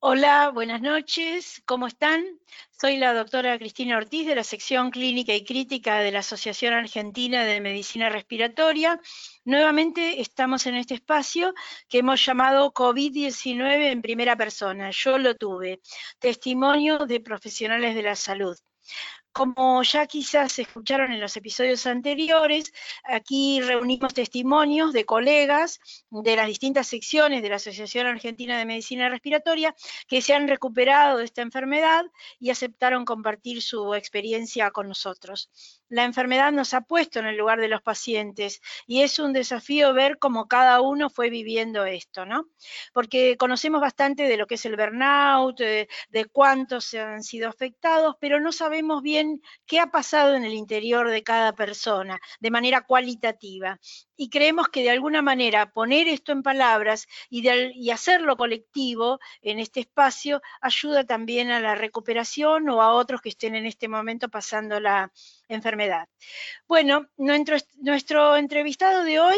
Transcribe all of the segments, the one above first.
Hola, buenas noches, ¿cómo están? Soy la doctora Cristina Ortiz de la sección clínica y crítica de la Asociación Argentina de Medicina Respiratoria. Nuevamente estamos en este espacio que hemos llamado COVID-19 en primera persona. Yo lo tuve. Testimonio de profesionales de la salud. Como ya quizás escucharon en los episodios anteriores, aquí reunimos testimonios de colegas de las distintas secciones de la Asociación Argentina de Medicina Respiratoria que se han recuperado de esta enfermedad y aceptaron compartir su experiencia con nosotros. La enfermedad nos ha puesto en el lugar de los pacientes y es un desafío ver cómo cada uno fue viviendo esto, ¿no? Porque conocemos bastante de lo que es el burnout, de, de cuántos han sido afectados, pero no sabemos bien qué ha pasado en el interior de cada persona de manera cualitativa. Y creemos que de alguna manera poner esto en palabras y, y hacerlo colectivo en este espacio ayuda también a la recuperación o a otros que estén en este momento pasando la enfermedad. Bueno, nuestro, nuestro entrevistado de hoy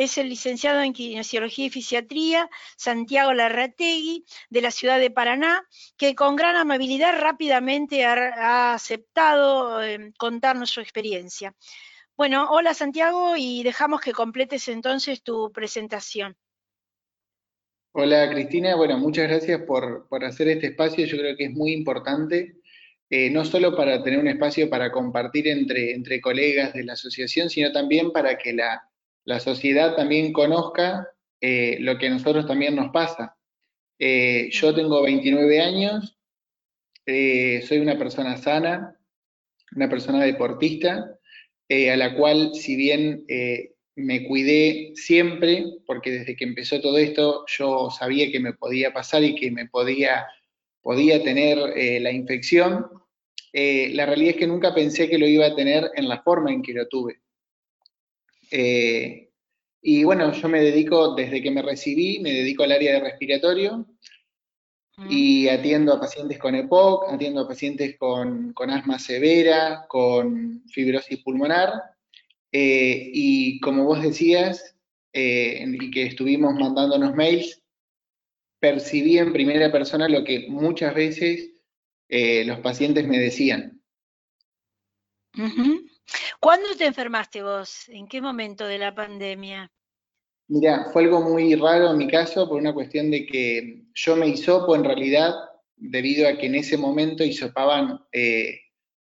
es el licenciado en Kinesiología y Fisiatría, Santiago Larrategui, de la ciudad de Paraná, que con gran amabilidad rápidamente ha, aceptado eh, contarnos su experiencia. Bueno, hola Santiago y dejamos que completes entonces tu presentación. Hola Cristina, bueno, muchas gracias por, hacer este espacio, yo creo que es muy importante, eh, no solo para tener un espacio para compartir entre, entre colegas de la asociación, sino también para que la, la sociedad también conozca eh, lo que a nosotros también nos pasa. Eh, yo tengo 29 años, eh, soy una persona sana, una persona deportista, a la cual si bien me cuidé siempre, porque desde que empezó todo esto yo sabía que me podía pasar y que me podía, podía tener la infección, la realidad es que nunca pensé que lo iba a tener en la forma en que lo tuve. Eh, y bueno, yo me dedico, desde que me recibí, me dedico al área de respiratorio y atiendo a pacientes con EPOC, atiendo a pacientes con, asma severa, con fibrosis pulmonar. Eh, y como vos decías, eh, y que estuvimos mandándonos mails, percibí en primera persona lo que muchas veces los pacientes me decían. ¿Cuándo te enfermaste vos? ¿En qué momento de la pandemia? Mira, fue algo muy raro en mi caso por una cuestión de que yo me hisopo en realidad debido a que en ese momento hisopaban eh,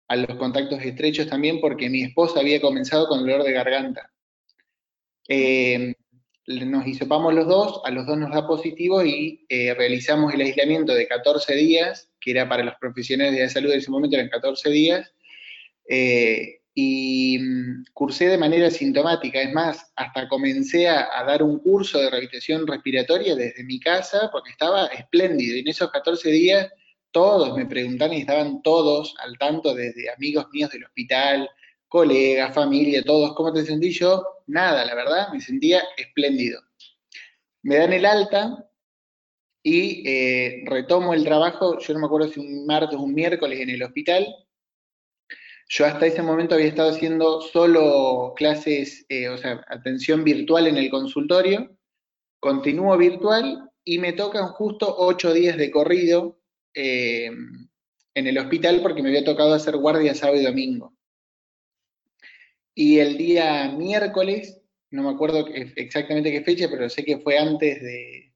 a los contactos estrechos también porque mi esposa había comenzado con dolor de garganta. Eh, nos hisopamos los dos, a los dos nos da positivo y eh, realizamos el aislamiento de 14 días, que era para los profesionales de salud en ese momento eran 14 días, y mm, cursé de manera sintomática. Es más, hasta comencé a, dar un curso de rehabilitación respiratoria desde mi casa porque estaba espléndido. Y en esos 14 días todos me preguntaban y estaban todos al tanto, desde amigos míos del hospital, colegas, familia, todos, ¿cómo te sentí yo? Nada, la verdad, me sentía espléndido. Me dan el alta y eh, retomo el trabajo, yo no me acuerdo si un martes o un miércoles en el hospital, yo hasta ese momento había estado haciendo solo clases, eh, o sea, atención virtual en el consultorio, continúo virtual y me tocan justo ocho días de corrido eh, en el hospital porque me había tocado hacer guardia sábado y domingo. Y el día miércoles, no me acuerdo exactamente qué fecha, pero sé que fue antes de,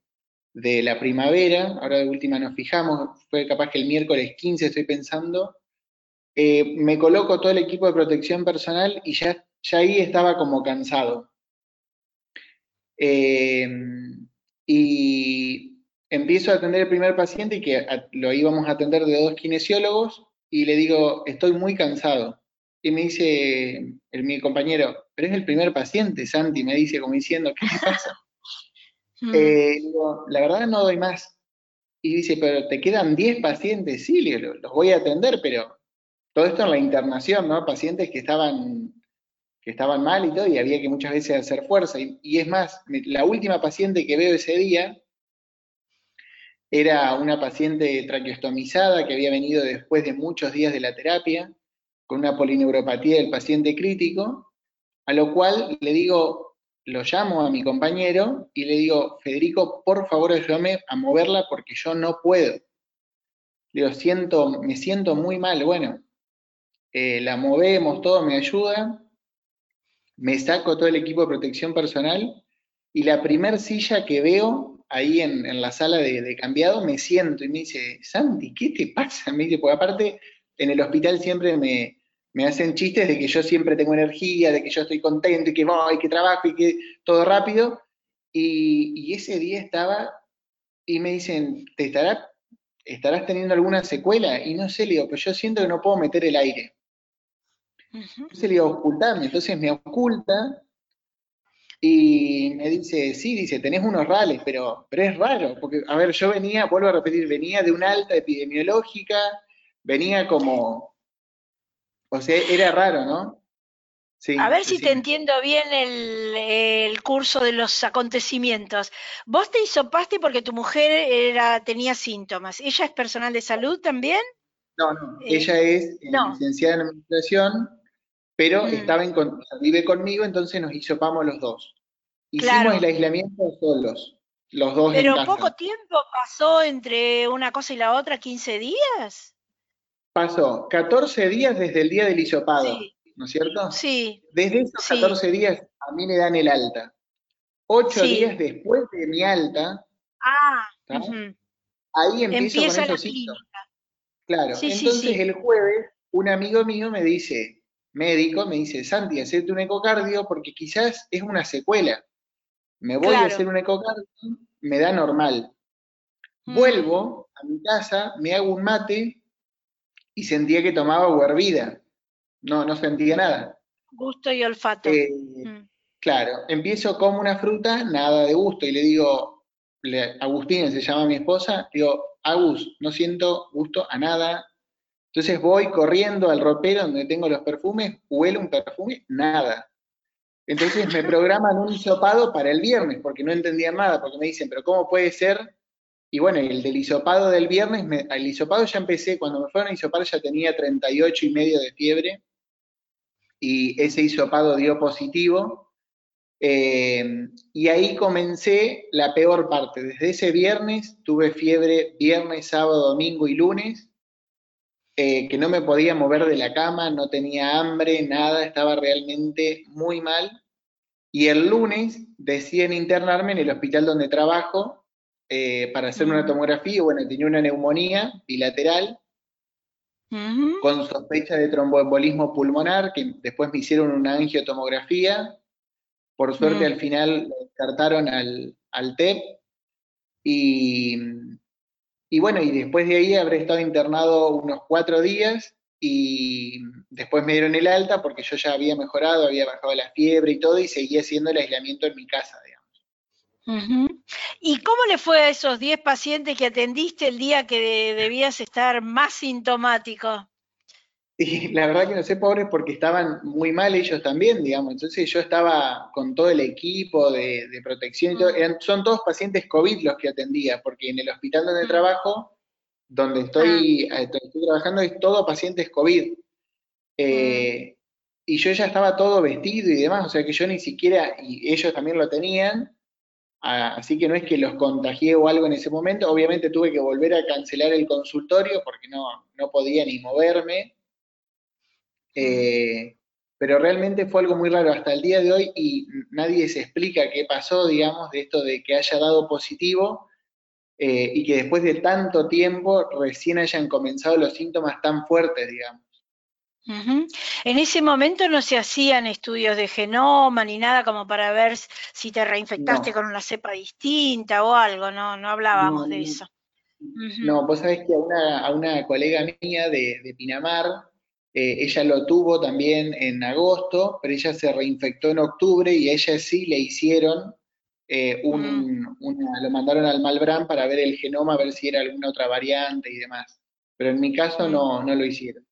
de la primavera, ahora de última nos fijamos, fue capaz que el miércoles 15 estoy pensando, eh, me coloco todo el equipo de protección personal y ya, ya ahí estaba como cansado. Eh, y empiezo a atender el primer paciente y que lo íbamos a atender de dos kinesiólogos y le digo, estoy muy cansado. Y me dice el, mi compañero, pero es el primer paciente, Santi, me dice como diciendo, ¿qué pasa? Hmm. Eh, digo, la verdad no doy más. Y dice, pero te quedan 10 pacientes, sí, los voy a atender, pero todo esto en la internación, ¿no? Pacientes que estaban, que estaban mal y todo, y había que muchas veces hacer fuerza. Y, es más, la última paciente que veo ese día era una paciente traqueostomizada que había venido después de muchos días de la terapia, con una polineuropatía del paciente crítico, a lo cual le digo, lo llamo a mi compañero y le digo, Federico, por favor ayúdame a moverla porque yo no puedo. Le siento, me siento muy mal. Bueno, eh, la movemos, todo me ayuda, me saco todo el equipo de protección personal y la primer silla que veo ahí en, la sala de, cambiado, me siento y me dice, Santi, ¿qué te pasa? Me dice, porque aparte en el hospital siempre me, me hacen chistes de que yo siempre tengo energía, de que yo estoy contento y que voy, que trabajo y que todo rápido. Y, ese día estaba y me dicen, ¿te estará, estarás teniendo alguna secuela? Y no sé, le digo, pues yo siento que no puedo meter el aire. Entonces le digo, ocultarme. Entonces me oculta y me dice, sí, dice, tenés unos rales, pero, pero es raro, porque, a ver, yo venía, vuelvo a repetir, venía de una alta epidemiológica, venía como, o sea, era raro, ¿no? Sí, a ver si te entiendo bien el, curso de los acontecimientos. Vos te hisopaste porque tu mujer era, tenía síntomas. ¿Ella es personal de salud también? No, no. Eh, ella es eh, licenciada en administración, pero mm. estaba en, vive conmigo, entonces nos hisopamos los dos. Hicimos el aislamiento solos, los dos. Pero poco tiempo pasó entre una cosa y la otra, 15 días. Pasó 14 días desde el día del hisopado, ¿no es cierto? Sí. Desde esos 14 días a mí me dan el alta. Ocho días después de mi alta, ah, ahí empiezo Empieza con esos síntomas. Claro, entonces el jueves un amigo mío me dice, médico, me dice, Santi, hacerte un ecocardio porque quizás es una secuela. Me voy a hacer un ecocardio, me da normal. Mm. Vuelvo a mi casa, me hago un mate y sentía que tomaba huervida. No, no sentía nada. Gusto y olfato. Eh, mm. Claro, empiezo como una fruta, nada de gusto, y le digo, Agustina se llama mi esposa, digo, Agus, no siento gusto a nada. Entonces voy corriendo al ropero donde tengo los perfumes, huelo un perfume, nada. Entonces me programan un hisopado para el viernes, porque no entendía nada, porque me dicen, pero ¿cómo puede ser y bueno, el del hisopado del viernes, el hisopado ya empecé, cuando me fueron a hisopar ya tenía 38 y medio de fiebre y ese hisopado dio positivo. Eh, y ahí comencé la peor parte. Desde ese viernes tuve fiebre viernes, sábado, domingo y lunes, eh, que no me podía mover de la cama, no tenía hambre, nada, estaba realmente muy mal. Y el lunes deciden internarme en el hospital donde trabajo eh, para hacer una tomografía, bueno, tenía una neumonía bilateral con sospecha de tromboembolismo pulmonar, que después me hicieron una angiotomografía. Por suerte al final descartaron al, al TEP y, y bueno, y después de ahí habré estado internado unos cuatro días y después me dieron el alta porque yo ya había mejorado, había bajado la fiebre y todo y seguía haciendo el aislamiento en mi casa, ¿Y cómo le fue a esos 10 pacientes que atendiste el día que debías estar más sintomático? Y la verdad que no sé, pobres, porque estaban muy mal ellos también, digamos. Entonces yo estaba con todo el equipo de, protección y todo. Mm. son todos pacientes COVID los que atendía, porque en el hospital donde mm. trabajo, donde estoy, ah. eh, estoy, trabajando, es todo pacientes COVID. Eh. Y yo ya estaba todo vestido y demás, o sea que yo ni siquiera, y ellos también lo tenían, así que no es que los contagié o algo en ese momento, obviamente tuve que volver a cancelar el consultorio porque no, no podía ni moverme, eh, pero realmente fue algo muy raro. Hasta el día de hoy y nadie se explica qué pasó, digamos, de esto de que haya dado positivo eh, y que después de tanto tiempo recién hayan comenzado los síntomas tan fuertes, digamos. En ese momento no se hacían estudios de genoma ni nada como para ver si te reinfectaste con una cepa distinta o algo, no, no hablábamos de eso. No, vos sabés que a una, colega mía de, Pinamar, eh, ella lo tuvo también en agosto, pero ella se reinfectó en octubre y a ella sí le hicieron eh, un, lo mandaron al Malbrán para ver el genoma, a ver si era alguna otra variante y demás. Pero en mi caso no, no lo hicieron.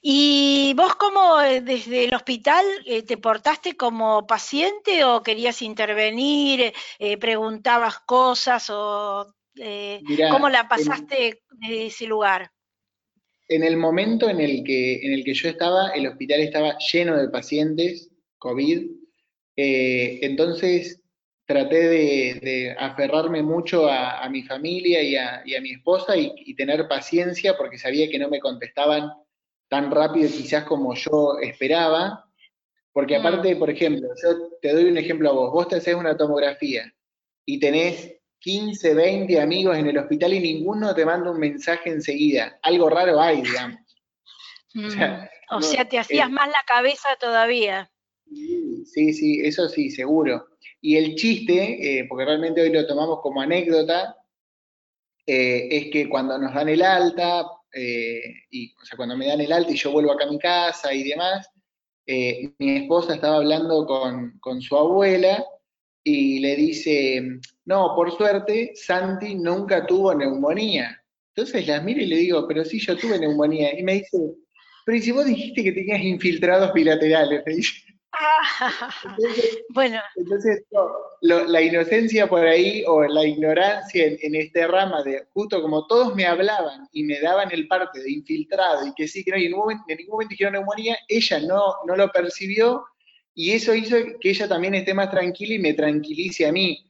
¿Y vos cómo eh, desde el hospital te portaste como paciente o querías intervenir, eh, preguntabas cosas o cómo la pasaste de ese lugar? En el momento en el, que, en el que yo estaba, el hospital estaba lleno de pacientes COVID. Eh, entonces traté de, aferrarme mucho a, mi familia y a, mi esposa y, tener paciencia porque sabía que no me contestaban tan rápido quizás como yo esperaba. Porque aparte, por ejemplo, yo te doy un ejemplo a vos, vos te haces una tomografía y tenés 15, 20 amigos en el hospital y ninguno te manda un mensaje enseguida. Algo raro hay, digamos. O sea, mm. te hacías más la cabeza todavía. Sí, sí, eso sí, seguro. Y el chiste, eh, porque realmente hoy lo tomamos como anécdota, eh, es que cuando nos dan el alta, eh, y, o sea, cuando me dan el alta y yo vuelvo acá a mi casa y demás, mi esposa estaba hablando con, con su abuela y le dice, no, por suerte, Santi nunca tuvo neumonía. Entonces las miro y le digo, pero sí, yo tuve neumonía. Y me dice, pero si vos dijiste que tenías infiltrados bilaterales, me dice. bueno. Entonces, la inocencia por ahí o la ignorancia en, este rama de justo como todos me hablaban y me daban el parte de infiltrado y que sí, que no, y en ningún momento, en ningún momento dijeron neumonía, ella no, no lo percibió y eso hizo que ella también esté más tranquila y me tranquilice a mí.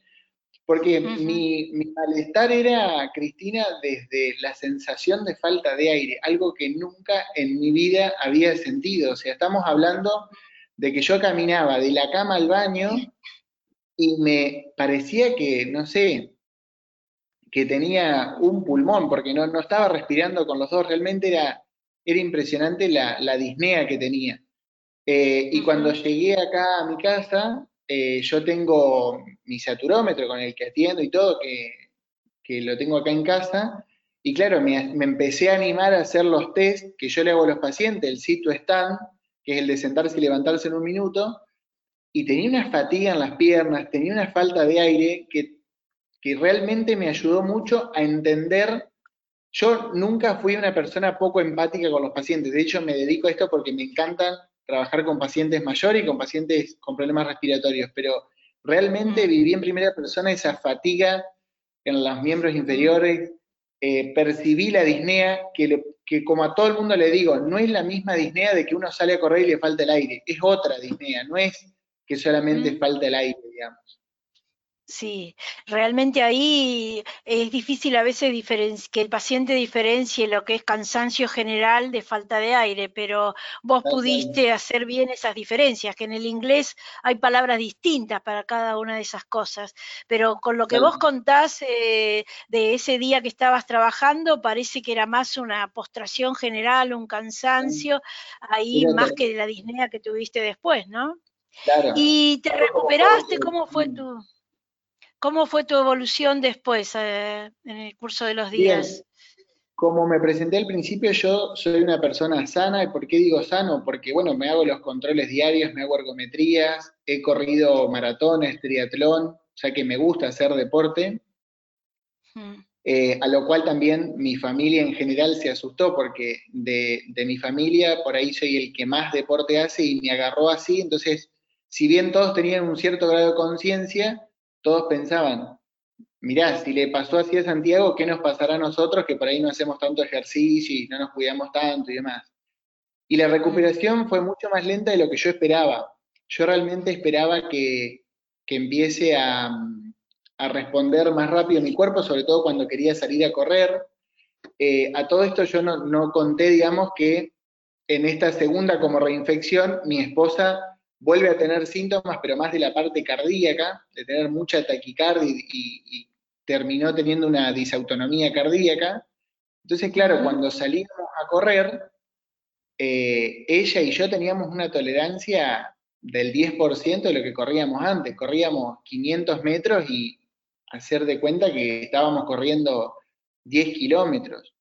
Porque mi, mi, malestar era, Cristina, desde la sensación de falta de aire, algo que nunca en mi vida había sentido. O sea, estamos hablando de que yo caminaba de la cama al baño y me parecía que, no sé, que tenía un pulmón, porque no, no estaba respirando con los dos, realmente era, era impresionante la, la disnea que tenía. Eh, y cuando llegué acá a mi casa, eh, yo tengo mi saturómetro con el que atiendo y todo, que, que lo tengo acá en casa, y claro, me, empecé a animar a hacer los test que yo le hago a los pacientes, el sitio stand, que es el de sentarse y levantarse en un minuto, y tenía una fatiga en las piernas, tenía una falta de aire que, que realmente me ayudó mucho a entender. Yo nunca fui una persona poco empática con los pacientes, de hecho me dedico a esto porque me encantan trabajar con pacientes mayores y con pacientes con problemas respiratorios, pero realmente viví en primera persona esa fatiga en los miembros inferiores, eh, percibí la disnea, que, que, como a todo el mundo le digo, no es la misma disnea de que uno sale a correr y le falta el aire, es otra disnea, no es que solamente falta el aire, digamos. Sí, realmente ahí es difícil a veces que el paciente diferencie lo que es cansancio general de falta de aire, pero vos pudiste hacer bien esas diferencias, que en el inglés hay palabras distintas para cada una de esas cosas, pero con lo que vos contás eh, de ese día que estabas trabajando, parece que era más una postración general, un cansancio, ahí más que la disnea que tuviste después, ¿no? Claro. ¿Y te recuperaste? ¿Cómo fue tu...? ¿Cómo fue tu evolución después eh, en el curso de los días? Como me presenté al principio, yo soy una persona sana. ¿Y por qué digo sano? Porque, bueno, me hago los controles diarios, me hago ergometrías, he corrido maratones, triatlón, o sea que me gusta hacer deporte. Eh, a lo cual también mi familia en general se asustó porque de, de, mi familia por ahí soy el que más deporte hace y me agarró así. Entonces, si bien todos tenían un cierto grado de conciencia, todos pensaban, mirá, si le pasó así a Santiago, ¿qué nos pasará a nosotros que por ahí no hacemos tanto ejercicio y no nos cuidamos tanto y demás? Y la recuperación fue mucho más lenta de lo que yo esperaba. Yo realmente esperaba que, empiece a, responder más rápido mi cuerpo, sobre todo cuando quería salir a correr. Eh, a todo esto yo no, no conté, digamos, que en esta segunda como reinfección, mi esposa vuelve a tener síntomas, pero más de la parte cardíaca, de tener mucha taquicardia y, terminó teniendo una disautonomía cardíaca. Entonces, claro, cuando salimos a correr, eh, ella y yo teníamos una tolerancia del 10% de lo que corríamos antes. Corríamos 500 metros y hacer de cuenta que estábamos corriendo 10 kilómetros.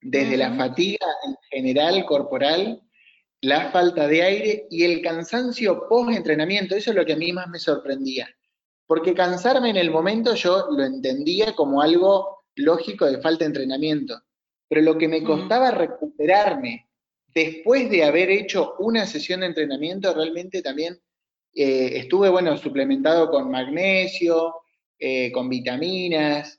Desde la fatiga en general corporal la falta de aire y el cansancio post-entrenamiento. Eso es lo que a mí más me sorprendía. Porque cansarme en el momento yo lo entendía como algo lógico de falta de entrenamiento. Pero lo que me costaba recuperarme después de haber hecho una sesión de entrenamiento, realmente también eh, estuve, bueno, suplementado con magnesio, eh, con vitaminas,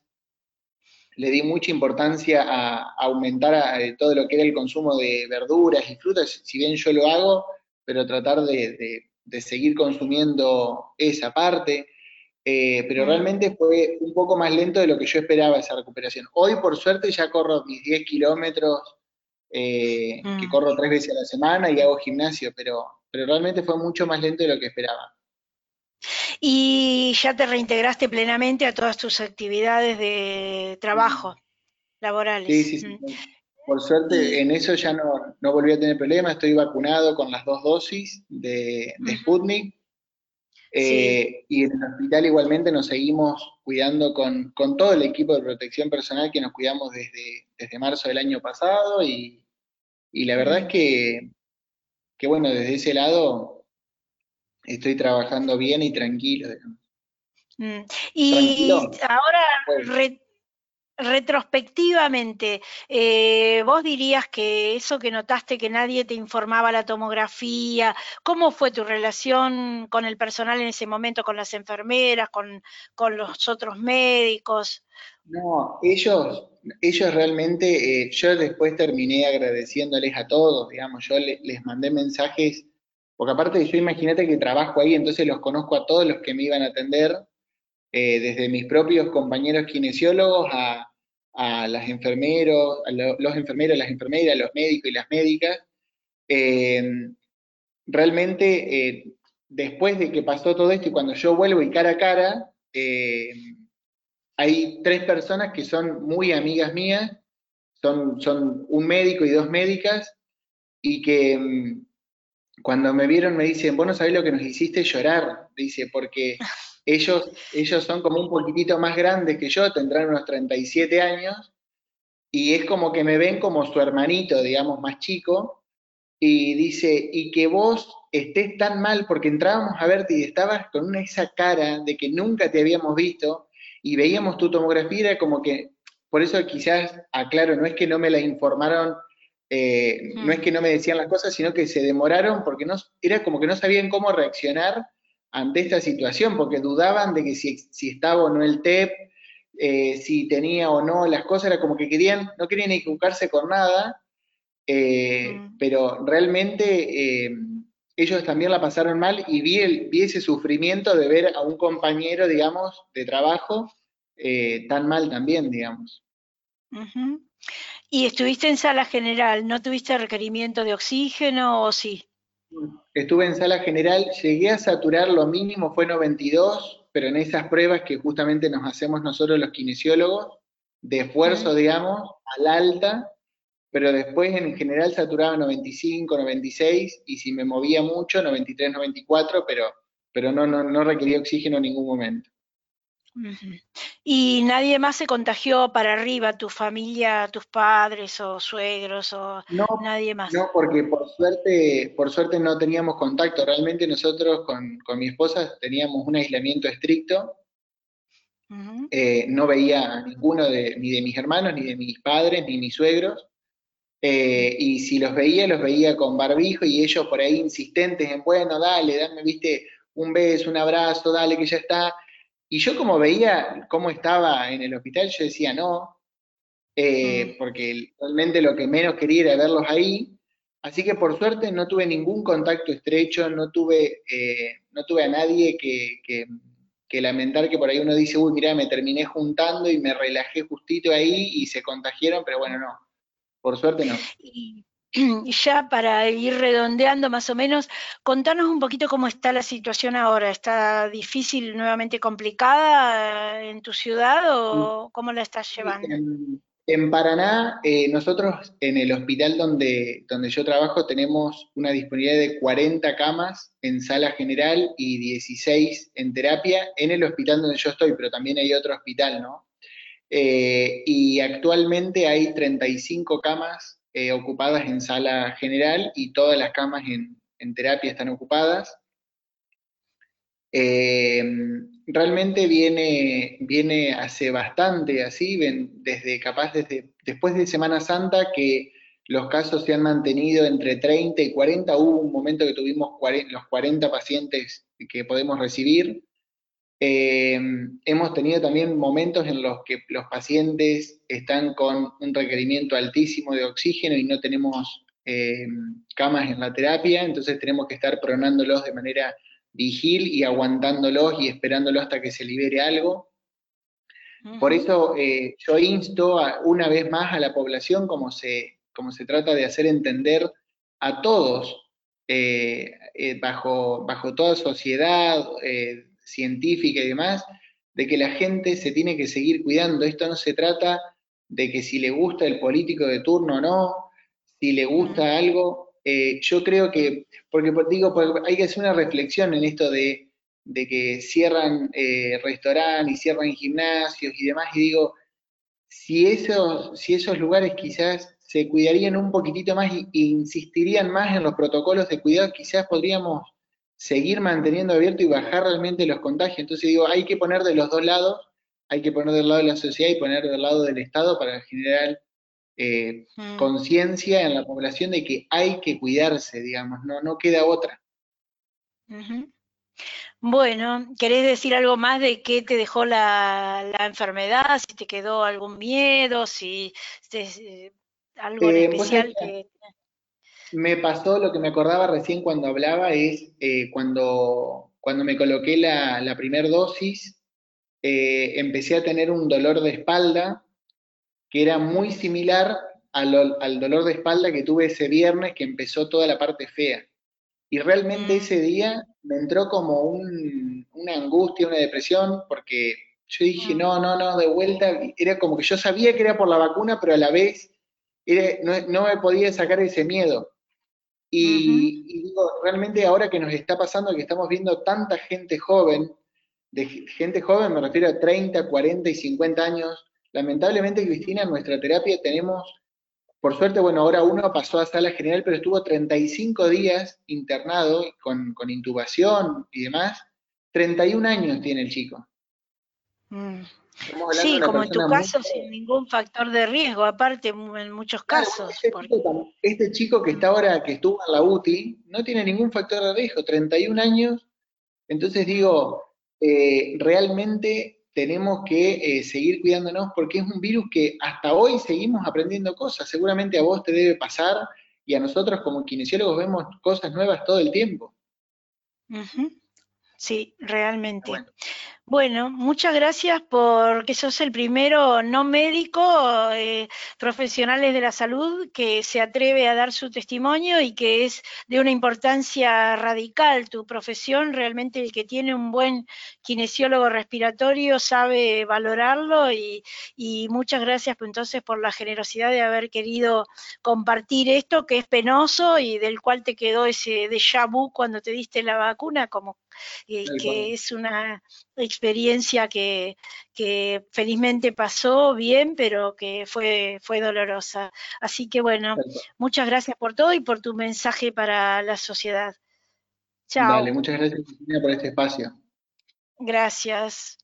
le di mucha importancia a, aumentar todo lo que era el consumo de verduras y frutas, si bien yo lo hago, pero tratar de, seguir consumiendo esa parte, eh, pero realmente fue un poco más lento de lo que yo esperaba esa recuperación. Hoy, por suerte, ya corro mis 10 kilómetros, eh, que mm. corro tres veces a la semana y hago gimnasio, pero, pero realmente fue mucho más lento de lo que esperaba. Y ya te reintegraste plenamente a todas tus actividades de trabajo laborales. Sí, sí, sí. Por suerte, en eso ya no, no, volví a tener problemas. Estoy vacunado con las dos dosis de, Sputnik. Eh, y en el hospital igualmente nos seguimos cuidando con, todo el equipo de protección personal que nos cuidamos desde, desde marzo del año pasado. Y, la verdad es que, que, bueno, desde ese lado estoy trabajando bien y tranquilo. Mm. Y ahora, retrospectivamente, eh, vos dirías que eso que notaste que nadie te informaba la tomografía, ¿cómo fue tu relación con el personal en ese momento, con las enfermeras, con, los otros médicos? No, ellos, ellos realmente, eh, yo después terminé agradeciéndoles a todos, digamos, yo les mandé mensajes, porque aparte yo imagínate que trabajo ahí, entonces los conozco a todos los que me iban a atender, eh, desde mis propios compañeros kinesiólogos a, a las enfermeros, a los enfermeros, las enfermeras, los médicos y las médicas. Eh, realmente, eh, después de que pasó todo esto y cuando yo vuelvo y cara a cara, hay tres personas que son muy amigas mías, son, son un médico y dos médicas, y que mm, cuando me vieron me dicen, vos no sabés lo que nos hiciste llorar, dice, porque ellos, ellos son como un poquitito más grandes que yo, tendrán unos 37 años, y es como que me ven como su hermanito, digamos, más chico, y dice, y que vos estés tan mal, porque entrábamos a verte y estabas con una, esa cara de que nunca te habíamos visto, y veíamos tu tomografía, era como que, por eso quizás, aclaro, no es que no me la informaron, eh, no es que no me decían las cosas, sino que se demoraron porque no, era como que no sabían cómo reaccionar ante esta situación, porque dudaban de que si, si estaba o no el TEP, eh, si tenía o no las cosas, era como que querían, no querían equivocarse con nada, eh, mm. pero realmente ellos también la pasaron mal y vi, el, vi ese sufrimiento de ver a un compañero, digamos, de trabajo tan mal también, digamos. ¿Y estuviste en sala general? ¿No tuviste requerimiento de oxígeno o sí? Estuve en sala general, llegué a saturar lo mínimo, fue 92, pero en esas pruebas que justamente nos hacemos nosotros los kinesiólogos, de esfuerzo, digamos, al alta, pero después en general saturaba 95, 96, y si me movía mucho, 93, 94, pero, pero no, no, no requería oxígeno en ningún momento. ¿Y nadie más se contagió para arriba, tu familia, tus padres o suegros o nadie más? No, porque por suerte, por suerte no teníamos contacto. Realmente nosotros con, mi esposa teníamos un aislamiento estricto. Eh, no veía a ninguno de, ni de mis hermanos, ni de mis padres, ni mis suegros. Eh, y si los veía, los veía con barbijo y ellos por ahí insistentes en, bueno, dale, dame, viste, un beso, un abrazo, dale, que ya está y yo como veía cómo estaba en el hospital, yo decía no, eh, mm. porque realmente lo que menos quería era verlos ahí. Así que por suerte no tuve ningún contacto estrecho, no tuve, eh, no tuve a nadie que, que, lamentar que por ahí uno dice, uy, mira, me terminé juntando y me relajé justito ahí y se contagiaron, pero bueno, no, por suerte no. ya para ir redondeando más o menos, contanos un poquito cómo está la situación ahora. ¿Está difícil, nuevamente complicada en tu ciudad o mm. cómo la estás llevando? En, Paraná, eh, nosotros en el hospital donde, donde yo trabajo tenemos una disponibilidad de 40 camas en sala general y 16 en terapia en el hospital donde yo estoy, pero también hay otro hospital, ¿no? Eh, y actualmente hay 35 camas eh, ocupadas en sala general y todas las camas en, terapia están ocupadas. Eh, realmente viene, viene hace bastante así, desde capaz desde después de Semana Santa que los casos se han mantenido entre 30 y 40, hubo un momento que tuvimos los 40 pacientes que podemos recibir, eh, hemos tenido también momentos en los que los pacientes están con un requerimiento altísimo de oxígeno y no tenemos eh, camas en la terapia, entonces tenemos que estar pronándolos de manera vigil y aguantándolos y esperándolos hasta que se libere algo. Por eso eh, yo insto una vez más a la población, como se, como se trata de hacer entender a todos, eh, bajo, bajo toda sociedad científica y demás, de que la gente se tiene que seguir cuidando. Esto no se trata de que si le gusta el político de turno o no, si le gusta algo, eh, yo creo que, porque digo, hay que hacer una reflexión en esto de, que cierran eh, restaurantes y cierran gimnasios y demás, y digo, si esos, si esos lugares quizás se cuidarían un poquitito más e insistirían más en los protocolos de cuidado, quizás podríamos seguir manteniendo abierto y bajar realmente los contagios. Entonces digo, hay que poner de los dos lados, hay que poner del lado de la sociedad y poner del lado del Estado para generar eh, mm. conciencia en la población de que hay que cuidarse, digamos, no, no queda otra. Bueno, ¿querés decir algo más de qué te dejó la, enfermedad? Si te quedó algún miedo, si, eh, algo eh, especial que... Me pasó lo que me acordaba recién cuando hablaba, es cuando, cuando me coloqué la, la primera dosis, empecé a tener un dolor de espalda que era muy similar al, dolor de espalda que tuve ese viernes que empezó toda la parte fea. Y realmente ese mm. día me entró como una angustia, una depresión, porque yo dije, no, no, no, de vuelta, era como que yo sabía que era por la vacuna, pero a la vez no, me podía sacar ese miedo. Y, y, digo, realmente ahora que nos está pasando, que estamos viendo tanta gente joven, de gente joven me refiero a 30, 40 y 50 años, Lamentablemente, Cristina, en nuestra terapia tenemos, por suerte, bueno, ahora uno pasó a sala general, pero estuvo 35 días internado con, intubación y demás. 31 años tiene el chico. Mm. Sí, como en tu caso, sin ningún factor de riesgo, aparte en muchos casos. este, chico, este, chico, que está ahora, que estuvo en la UTI, no tiene ningún factor de riesgo, 31 años. Entonces digo, eh, realmente tenemos que eh, seguir cuidándonos porque es un virus que hasta hoy seguimos aprendiendo cosas. Seguramente a vos te debe pasar y a nosotros como kinesiólogos vemos cosas nuevas todo el tiempo. Sí, realmente. Bueno, muchas gracias porque sos el primero no médico, eh, profesionales de la salud, que se atreve a dar su testimonio y que es de una importancia radical tu profesión. Realmente el que tiene un buen kinesiólogo respiratorio sabe valorarlo y, muchas gracias pues, entonces por la generosidad de haber querido compartir esto que es penoso y del cual te quedó ese déjà vu cuando te diste la vacuna, como eh, que es una experiencia que, felizmente pasó bien, pero que fue, fue dolorosa. Así que bueno, muchas gracias por todo y por tu mensaje para la sociedad. Chao. Dale, muchas gracias por este espacio. Gracias.